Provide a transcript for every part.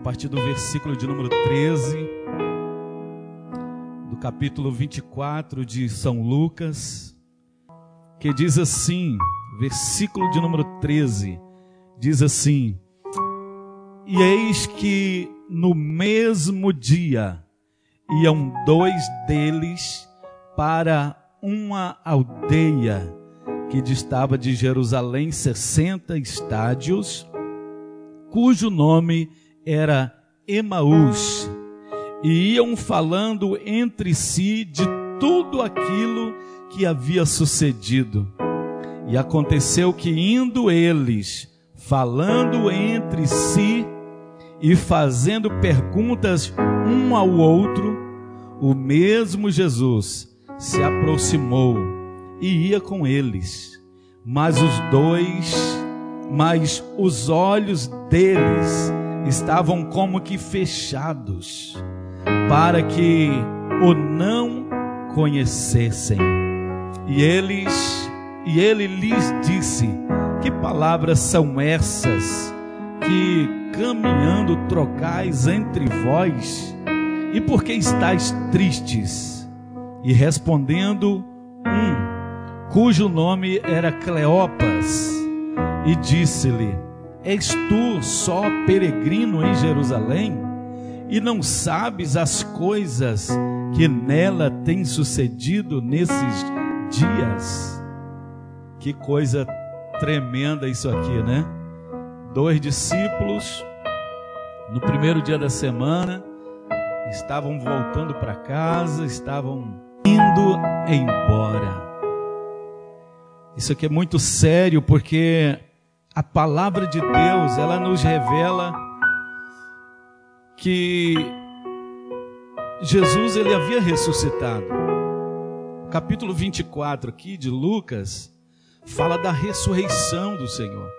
partir do versículo de número 13, do capítulo 24 de São Lucas, que diz assim, versículo de número 13, diz assim: E eis que no mesmo dia iam dois deles para uma aldeia que distava de Jerusalém 60 estádios, cujo nome era Emaús, e iam falando entre si de tudo aquilo que havia sucedido. E aconteceu que indo eles, falando entre si e fazendo perguntas um ao outro, o mesmo Jesus se aproximou e ia com eles. Mas os dois, mas os olhos deles estavam como que fechados, para que o não conhecessem. E eles, e ele lhes disse: Que palavras são essas que caminhando trocais entre vós? E por que estáis tristes? E respondendo um, cujo nome era Cleopas, e disse-lhe: És tu só peregrino em Jerusalém e não sabes as coisas que nela têm sucedido nesses dias? Que coisa tremenda isso aqui, né? Dois discípulos, no primeiro dia da semana, estavam voltando para casa, estavam indo embora. Isso aqui é muito sério porque a palavra de Deus, ela nos revela que Jesus ele havia ressuscitado. Capítulo 24 aqui de Lucas fala da ressurreição do Senhor.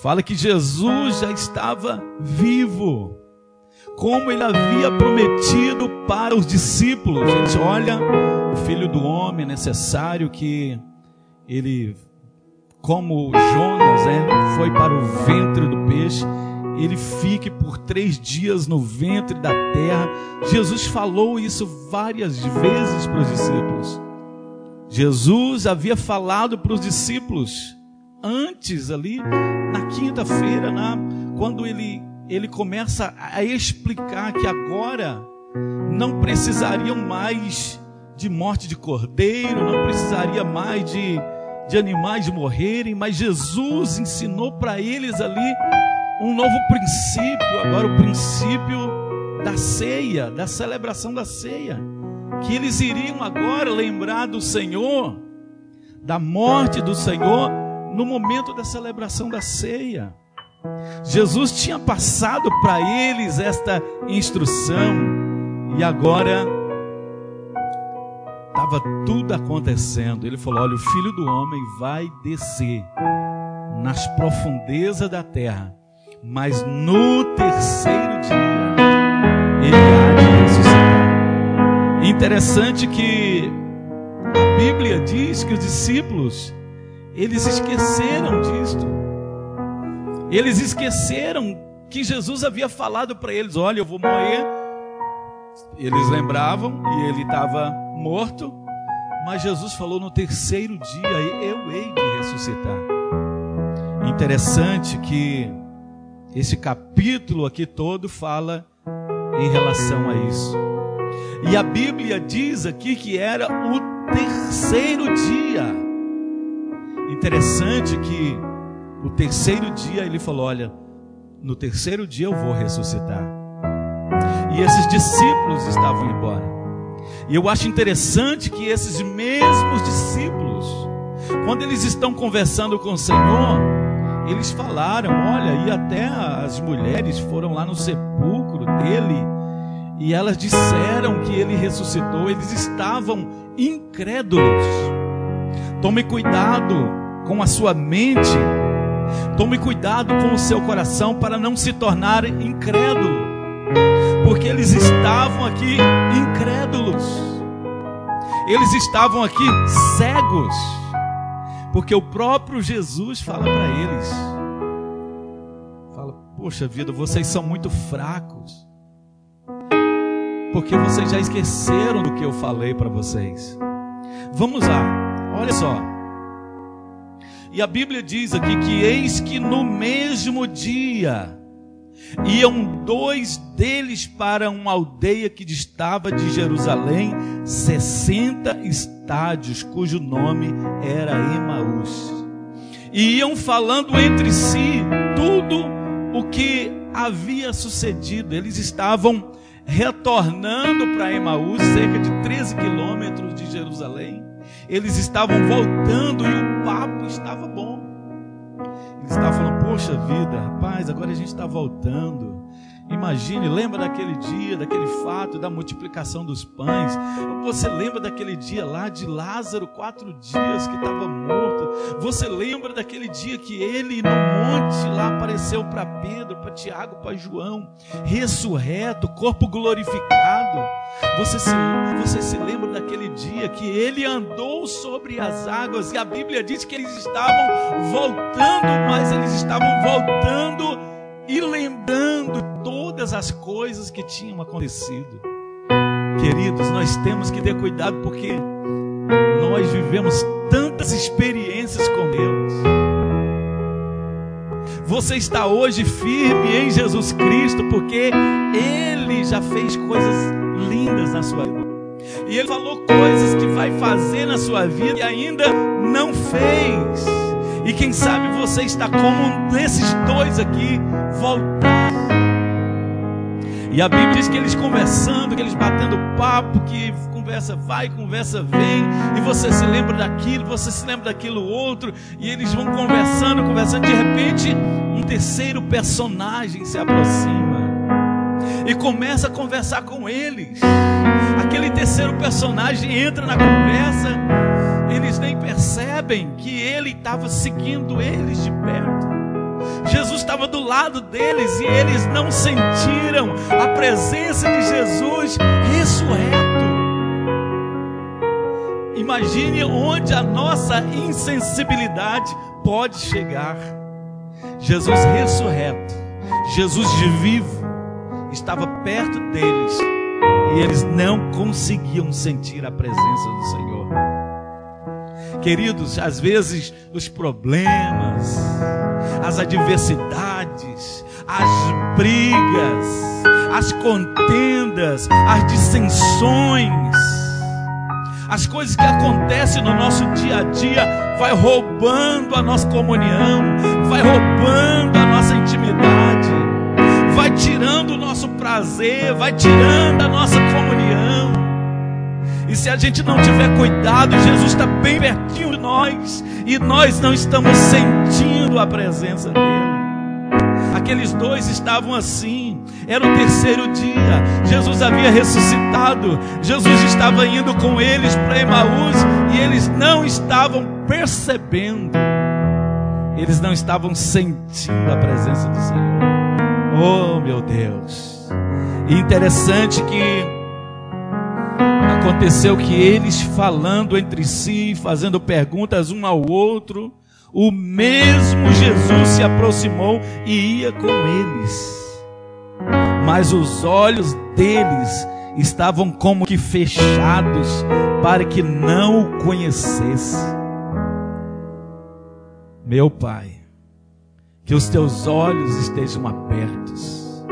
Fala que Jesus já estava vivo, como ele havia prometido para os discípulos. Gente, olha, o filho do homem é necessário que ele como Jonas né, foi para o ventre do peixe, ele fique por três dias no ventre da terra. Jesus falou isso várias vezes para os discípulos. Jesus havia falado para os discípulos antes ali, na quinta-feira, quando ele, ele começa a explicar que agora não precisariam mais de morte de cordeiro, não precisaria mais de de animais morrerem, mas Jesus ensinou para eles ali um novo princípio, agora o princípio da ceia, da celebração da ceia, que eles iriam agora lembrar do Senhor, da morte do Senhor, no momento da celebração da ceia. Jesus tinha passado para eles esta instrução e agora estava tudo acontecendo. Ele falou: Olha, o filho do homem vai descer nas profundezas da terra, mas no terceiro dia ele há de ressuscitar. Interessante que a Bíblia diz que os discípulos eles esqueceram disto. Eles esqueceram que Jesus havia falado para eles: Olha, eu vou morrer. Eles lembravam e ele estava morto, mas Jesus falou no terceiro dia: Eu hei de ressuscitar. Interessante que esse capítulo aqui todo fala em relação a isso. E a Bíblia diz aqui que era o terceiro dia. Interessante que o terceiro dia ele falou: Olha, no terceiro dia eu vou ressuscitar. E esses discípulos estavam embora. E eu acho interessante que esses mesmos discípulos, quando eles estão conversando com o Senhor, eles falaram: olha, e até as mulheres foram lá no sepulcro dele e elas disseram que ele ressuscitou, eles estavam incrédulos. Tome cuidado com a sua mente, tome cuidado com o seu coração para não se tornar incrédulo porque eles estavam aqui incrédulos, eles estavam aqui cegos, porque o próprio Jesus fala para eles: fala, Poxa vida, vocês são muito fracos. Porque vocês já esqueceram do que eu falei para vocês. Vamos lá, olha só. E a Bíblia diz aqui que eis que no mesmo dia iam dois deles para uma aldeia que distava de Jerusalém 60 estádios, cujo nome era Emaús. E iam falando entre si tudo o que havia sucedido. Eles estavam retornando para Emaús, cerca de 13 quilômetros de Jerusalém. Eles estavam voltando e o papo estava bom. Eles estavam falando, poxa vida, rapaz, agora a gente está voltando. Imagine, lembra daquele dia, daquele fato da multiplicação dos pães? Você lembra daquele dia lá de Lázaro, quatro dias que estava morto? Você lembra daquele dia que ele no monte lá apareceu para Pedro, para Tiago, para João, ressurreto, corpo glorificado? Você se, você se lembra daquele dia que ele andou sobre as águas e a Bíblia diz que eles estavam voltando, mas eles estavam voltando e lembrando todas as coisas que tinham acontecido. Queridos, nós temos que ter cuidado porque nós vivemos tantas experiências com Deus. Você está hoje firme em Jesus Cristo porque Ele já fez coisas lindas na sua vida. E Ele falou coisas que vai fazer na sua vida e ainda não fez. E quem sabe você está como um desses dois aqui, voltar. E a Bíblia diz que eles conversando, que eles batendo papo, que conversa vai, conversa vem, e você se lembra daquilo, você se lembra daquilo outro, e eles vão conversando, conversando, de repente, um terceiro personagem se aproxima e começa a conversar com eles. Aquele terceiro personagem entra na conversa eles nem percebem que ele estava seguindo eles de perto. Jesus estava do lado deles e eles não sentiram a presença de Jesus ressurreto. Imagine onde a nossa insensibilidade pode chegar. Jesus ressurreto, Jesus de vivo, estava perto deles e eles não conseguiam sentir a presença do Senhor. Queridos, às vezes os problemas, as adversidades, as brigas, as contendas, as dissensões, as coisas que acontecem no nosso dia a dia vai roubando a nossa comunhão, vai roubando a nossa intimidade, vai tirando o nosso prazer, vai tirando a nossa. E se a gente não tiver cuidado, Jesus está bem pertinho de nós e nós não estamos sentindo a presença dele. Aqueles dois estavam assim. Era o terceiro dia. Jesus havia ressuscitado. Jesus estava indo com eles para Emaús e eles não estavam percebendo. Eles não estavam sentindo a presença do Senhor. Oh, meu Deus. Interessante que Aconteceu que eles falando entre si, fazendo perguntas um ao outro, o mesmo Jesus se aproximou e ia com eles. Mas os olhos deles estavam como que fechados para que não o conhecesse. Meu Pai, que os teus olhos estejam abertos,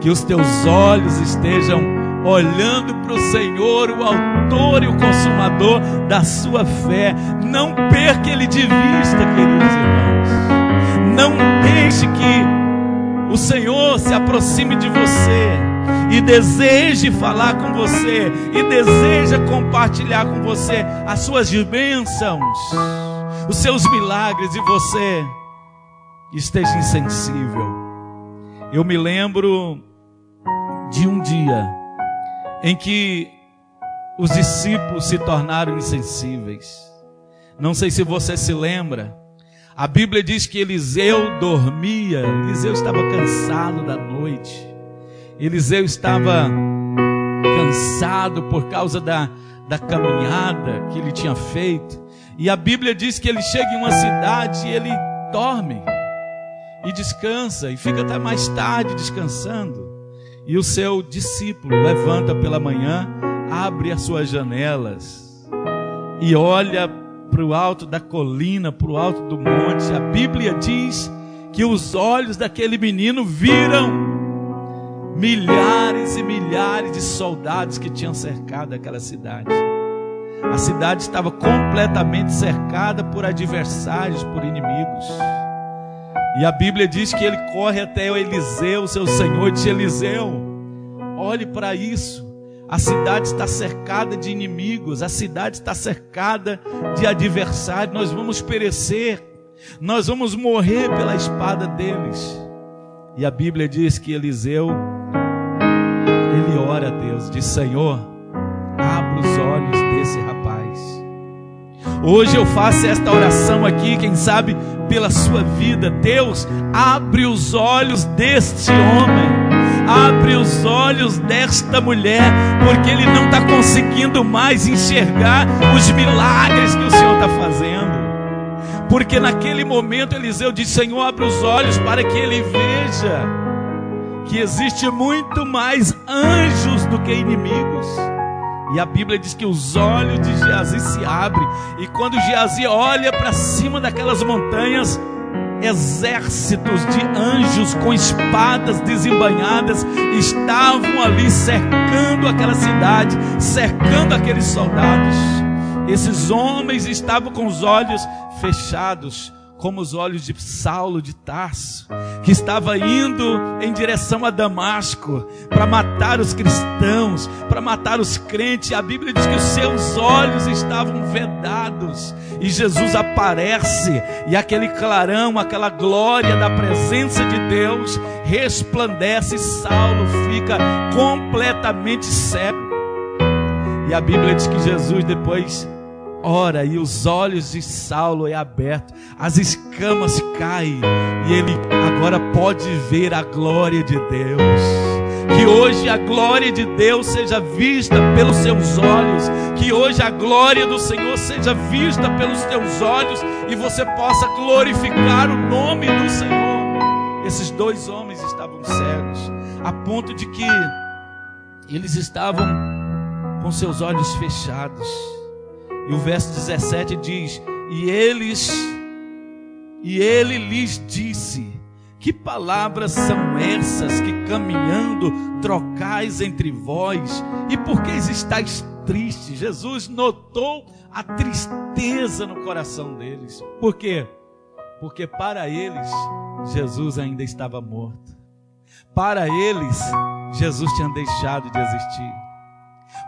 que os teus olhos estejam olhando para o Senhor, o Autor e o Consumador da sua fé. Não perca Ele de vista, queridos irmãos. Não deixe que o Senhor se aproxime de você e deseje falar com você e deseja compartilhar com você as suas bênçãos, os seus milagres e você esteja insensível. Eu me lembro de um dia em que os discípulos se tornaram insensíveis. Não sei se você se lembra. A Bíblia diz que Eliseu dormia, Eliseu estava cansado da noite. Eliseu estava cansado por causa da, da caminhada que ele tinha feito. E a Bíblia diz que ele chega em uma cidade e ele dorme. e descansa e fica até mais tarde descansando. E o seu discípulo levanta pela manhã, abre as suas janelas e olha para o alto da colina, para o alto do monte. A Bíblia diz que os olhos daquele menino viram milhares e milhares de soldados que tinham cercado aquela cidade. A cidade estava completamente cercada por adversários, por inimigos. E a Bíblia diz que ele corre até Eliseu, seu senhor, e diz: Eliseu, olhe para isso. A cidade está cercada de inimigos, a cidade está cercada de adversários. Nós vamos perecer, nós vamos morrer pela espada deles. E a Bíblia diz que Eliseu, ele ora a Deus, diz: Senhor, abra os olhos desse rapaz. Hoje eu faço esta oração aqui, quem sabe pela sua vida. Deus, abre os olhos deste homem, abre os olhos desta mulher, porque ele não está conseguindo mais enxergar os milagres que o Senhor está fazendo. Porque naquele momento Eliseu disse: Senhor, abre os olhos para que ele veja que existe muito mais anjos do que inimigos. E a Bíblia diz que os olhos de Geazi se abrem. E quando Geazi olha para cima daquelas montanhas, exércitos de anjos com espadas desembanhadas estavam ali cercando aquela cidade, cercando aqueles soldados. Esses homens estavam com os olhos fechados como os olhos de Saulo de Tarso, que estava indo em direção a Damasco para matar os cristãos, para matar os crentes. A Bíblia diz que os seus olhos estavam vedados e Jesus aparece e aquele clarão, aquela glória da presença de Deus resplandece e Saulo fica completamente cego. E a Bíblia diz que Jesus depois ora e os olhos de Saulo é aberto, as escamas caem e ele agora pode ver a glória de Deus. Que hoje a glória de Deus seja vista pelos seus olhos, que hoje a glória do Senhor seja vista pelos teus olhos e você possa glorificar o nome do Senhor. Esses dois homens estavam cegos, a ponto de que eles estavam com seus olhos fechados. E o verso 17 diz: E eles e ele lhes disse: Que palavras são essas que caminhando trocais entre vós? E por que estáis tristes? Jesus notou a tristeza no coração deles. Por quê? Porque para eles Jesus ainda estava morto. Para eles Jesus tinha deixado de existir.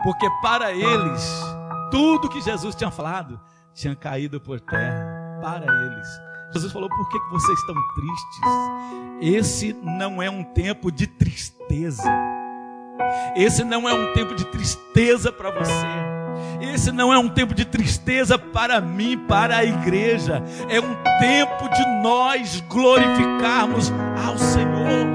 Porque para eles tudo que Jesus tinha falado tinha caído por terra para eles. Jesus falou: Por que vocês estão tristes? Esse não é um tempo de tristeza. Esse não é um tempo de tristeza para você. Esse não é um tempo de tristeza para mim, para a igreja. É um tempo de nós glorificarmos ao Senhor.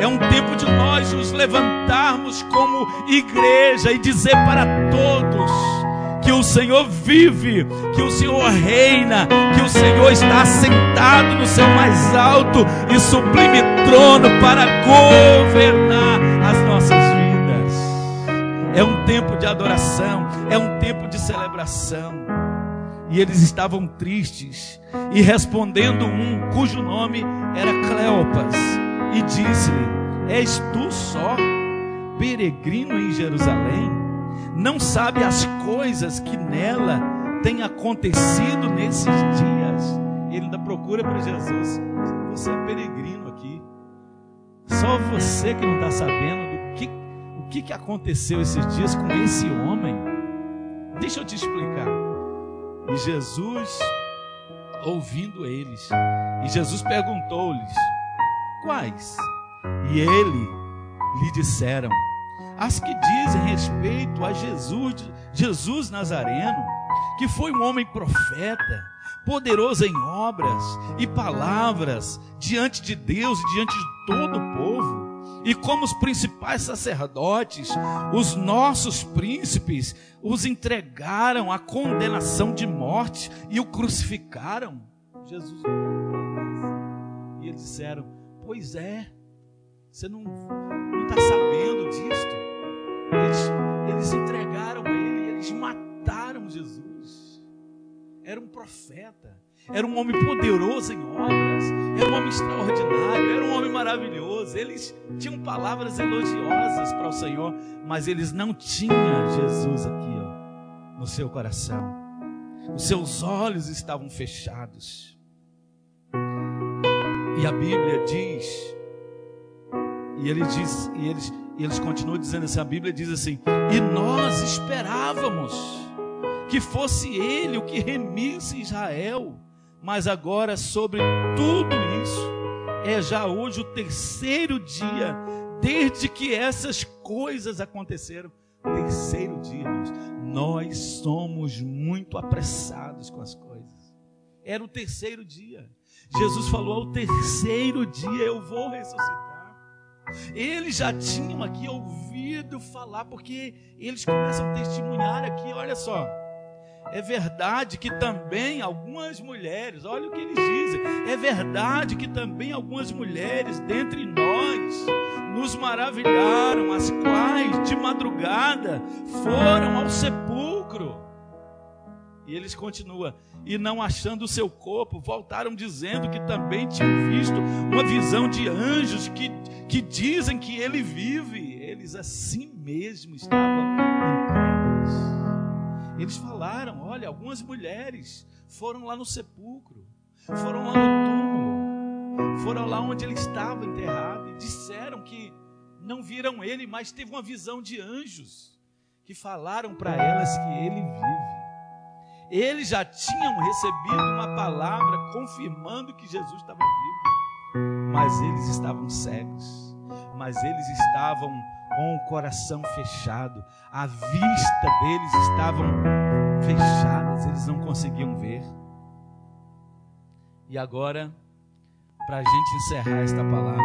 É um tempo de nós nos levantarmos como igreja e dizer para todos que o Senhor vive, que o Senhor reina, que o Senhor está sentado no seu mais alto e sublime trono para governar as nossas vidas. É um tempo de adoração, é um tempo de celebração. E eles estavam tristes, e respondendo um cujo nome era Cleopas e disse-lhe: És tu só, peregrino em Jerusalém? Não sabe as coisas que nela têm acontecido nesses dias? Ele ainda procura para Jesus. Você é peregrino aqui. Só você que não está sabendo do que, o que, que aconteceu esses dias com esse homem. Deixa eu te explicar. E Jesus, ouvindo eles, e Jesus perguntou-lhes: Quais? E ele lhe disseram: As que dizem respeito a Jesus, Jesus Nazareno, que foi um homem profeta, poderoso em obras e palavras diante de Deus e diante de todo o povo. E como os principais sacerdotes, os nossos príncipes, os entregaram à condenação de morte e o crucificaram. Jesus E eles disseram: Pois é, você não está sabendo. Eles, eles entregaram ele, eles mataram Jesus. Era um profeta, era um homem poderoso em obras, era um homem extraordinário, era um homem maravilhoso. Eles tinham palavras elogiosas para o Senhor, mas eles não tinham Jesus aqui, ó, no seu coração. Os seus olhos estavam fechados. E a Bíblia diz, e ele diz, e eles, e eles continuam dizendo assim, a Bíblia diz assim: "E nós esperávamos que fosse ele o que remisse Israel, mas agora sobre tudo isso é já hoje o terceiro dia desde que essas coisas aconteceram. Terceiro dia, irmãos. Nós somos muito apressados com as coisas. Era o terceiro dia. Jesus falou: ao terceiro dia eu vou ressuscitar. Eles já tinham aqui ouvido falar, porque eles começam a testemunhar aqui, olha só. É verdade que também algumas mulheres, olha o que eles dizem, é verdade que também algumas mulheres dentre nós nos maravilharam, as quais de madrugada foram ao sepulcro. E eles continuam, e não achando o seu corpo, voltaram dizendo que também tinham visto uma visão de anjos que, que dizem que ele vive. Eles assim mesmo estavam incrédulos. Eles falaram: olha, algumas mulheres foram lá no sepulcro, foram lá no túmulo, foram lá onde ele estava enterrado e disseram que não viram ele, mas teve uma visão de anjos que falaram para elas que ele vive. Eles já tinham recebido uma palavra confirmando que Jesus estava vivo, mas eles estavam cegos, mas eles estavam com o coração fechado, a vista deles estavam fechadas, eles não conseguiam ver. E agora, para a gente encerrar esta palavra,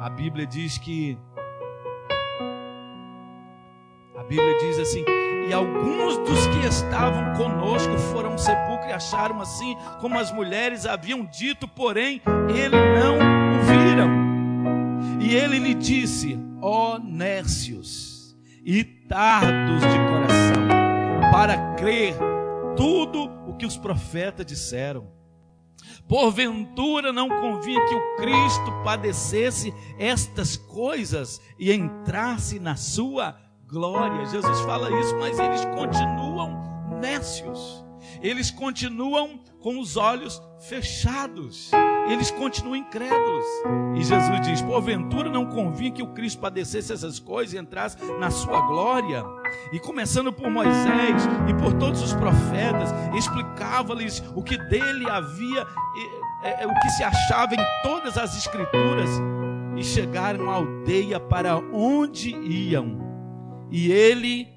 a Bíblia diz que Bíblia diz assim: e alguns dos que estavam conosco foram ao sepulcro e acharam assim como as mulheres haviam dito, porém ele não o viram. E ele lhe disse: Ó Nércios e tardos de coração, para crer tudo o que os profetas disseram. Porventura não convinha que o Cristo padecesse estas coisas e entrasse na sua glória. Jesus fala isso, mas eles continuam nécios. Eles continuam com os olhos fechados. Eles continuam incrédulos. E Jesus diz: Porventura não convinha que o Cristo padecesse essas coisas e entrasse na sua glória. E começando por Moisés e por todos os profetas, explicava-lhes o que dele havia, é, é, o que se achava em todas as escrituras. E chegaram à aldeia para onde iam e ele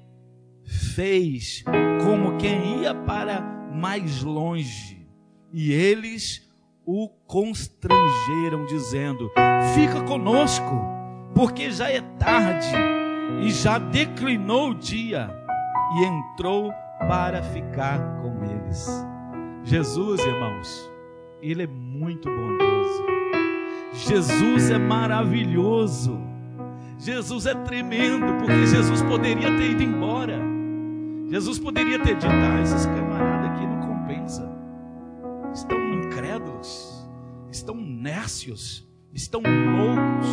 fez como quem ia para mais longe. E eles o constrangeram, dizendo: Fica conosco, porque já é tarde e já declinou o dia. E entrou para ficar com eles. Jesus, irmãos, ele é muito bondoso. Jesus é maravilhoso. Jesus é tremendo, porque Jesus poderia ter ido embora. Jesus poderia ter dito: ah, esses camaradas aqui não compensa. Estão incrédulos, estão nécios, estão loucos.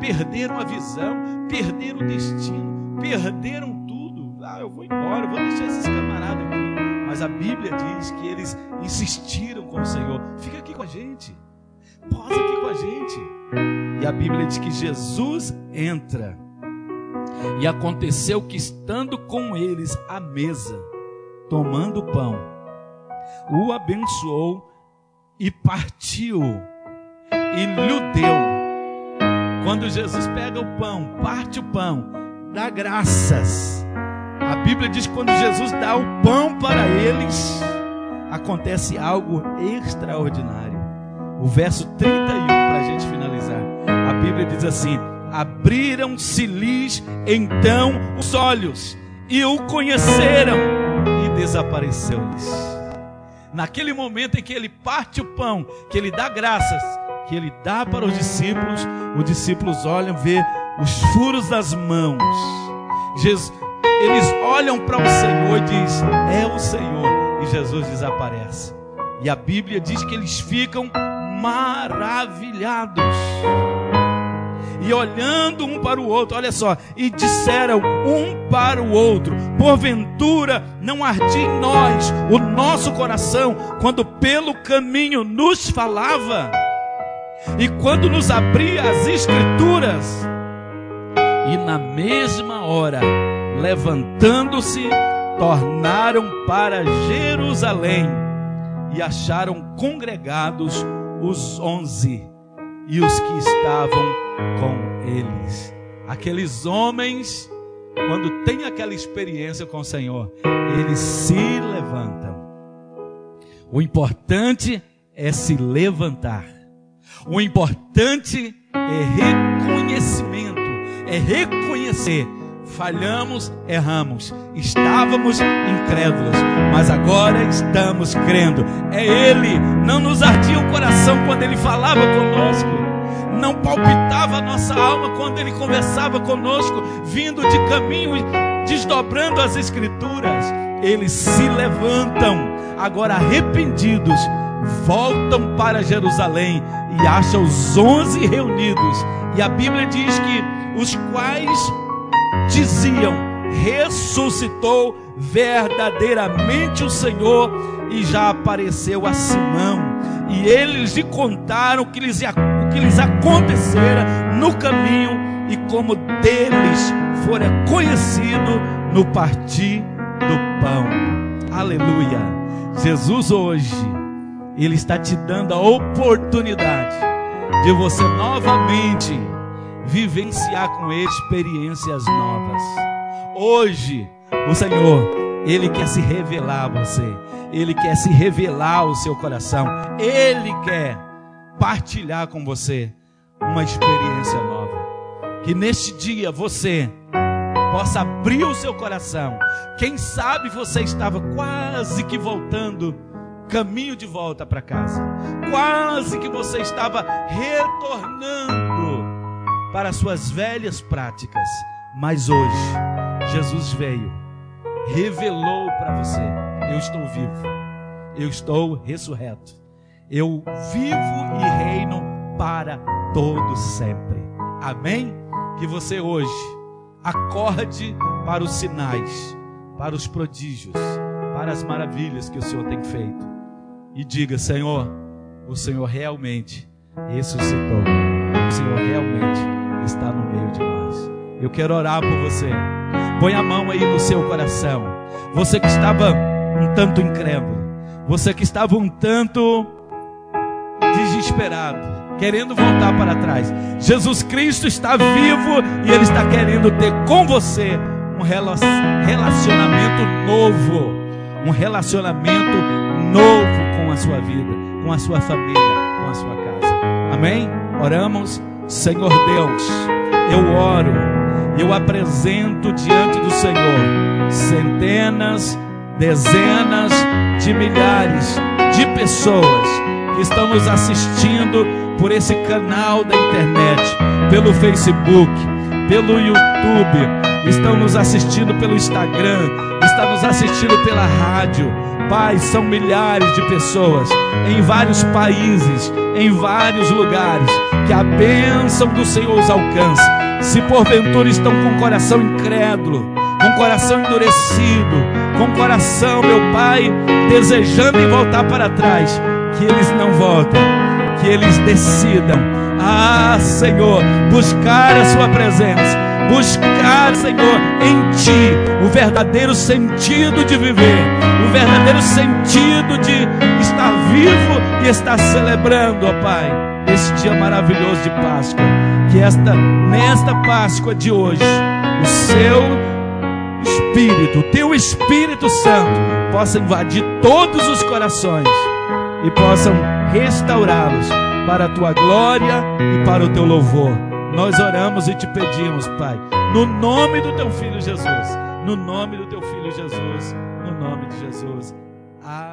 Perderam a visão, perderam o destino, perderam tudo. Ah, eu vou embora, eu vou deixar esses camaradas aqui. Mas a Bíblia diz que eles insistiram com o Senhor: fica aqui com a gente, posa aqui com a gente. E a Bíblia diz que Jesus entra. E aconteceu que, estando com eles à mesa, tomando o pão, o abençoou e partiu e lhe deu. Quando Jesus pega o pão, parte o pão, dá graças. A Bíblia diz que quando Jesus dá o pão para eles, acontece algo extraordinário. O verso 31 para a gente finalizar. A Bíblia diz assim: abriram-se-lhes então os olhos e o conheceram e desapareceu-lhes. naquele momento em que ele parte o pão, que ele dá graças, que ele dá para os discípulos, os discípulos olham, vê os furos das mãos. Jesus, eles olham para o Senhor e diz: "É o Senhor". E Jesus desaparece. E a Bíblia diz que eles ficam maravilhados. E olhando um para o outro, olha só, e disseram um para o outro: Porventura não ardia em nós o nosso coração quando pelo caminho nos falava e quando nos abria as Escrituras. E na mesma hora, levantando-se, tornaram para Jerusalém e acharam congregados os onze e os que estavam com eles. Aqueles homens, quando têm aquela experiência com o Senhor, eles se levantam. O importante é se levantar. O importante é reconhecimento, é reconhecer falhamos, erramos, estávamos incrédulos, mas agora estamos crendo. É Ele, não nos ardia o coração quando Ele falava conosco, não palpitava a nossa alma quando Ele conversava conosco, vindo de caminho, desdobrando as Escrituras. Eles se levantam, agora arrependidos, voltam para Jerusalém e acham os onze reunidos. E a Bíblia diz que os quais diziam: ressuscitou verdadeiramente o Senhor e já apareceu a Simão. E eles lhe contaram o que lhes, o que lhes acontecera no caminho e como deles fora conhecido no partir do pão. Aleluia. Jesus hoje, Ele está te dando a oportunidade de você novamente vivenciar com Ele experiências novas. Hoje, o Senhor, Ele quer se revelar a você, Ele quer se revelar ao seu coração, Ele quer partilhar com você uma experiência nova. Que neste dia você possa abrir o seu coração. Quem sabe você estava quase que voltando caminho de volta para casa. Quase que você estava retornando para suas velhas práticas. Mas hoje, Jesus veio, revelou para você: eu estou vivo, eu estou ressurreto, eu vivo e reino para todo sempre. Amém? Que você hoje acorde para os sinais, para os prodígios, para as maravilhas que o Senhor tem feito e diga: Senhor, o Senhor realmente ressuscitou, o Senhor realmente está no meio de nós. Eu quero orar por você. Põe a mão aí no seu coração. Você que estava um tanto incrédulo, você que estava um tanto desesperado, querendo voltar para trás. Jesus Cristo está vivo e Ele está querendo ter com você um relacionamento novo. Um relacionamento novo com a sua vida, com a sua família, com a sua casa. Amém? Oramos. Senhor Deus, eu oro, eu apresento diante do Senhor centenas, dezenas de milhares de pessoas que estão nos assistindo por esse canal da internet, pelo Facebook, pelo YouTube, estão nos assistindo pelo Instagram, estão nos assistindo pela rádio. Pai, são milhares de pessoas em vários países, em vários lugares que a bênção do Senhor os alcance. Se porventura estão com o coração incrédulo, com o coração endurecido, com o coração, meu Pai, desejando em voltar para trás, que eles não voltem, que eles decidam, ah, Senhor, buscar a Sua presença, buscar, Senhor, em Ti o verdadeiro sentido de viver, o verdadeiro sentido de estar vivo e estar celebrando, ó Pai esse dia maravilhoso de Páscoa. Que esta, nesta Páscoa de hoje, o seu Espírito, o teu Espírito Santo, possa invadir todos os corações e possam restaurá-los para a tua glória e para o teu louvor. Nós oramos e te pedimos, Pai, no nome do teu filho Jesus, no nome do teu filho Jesus, no nome de Jesus. Amém.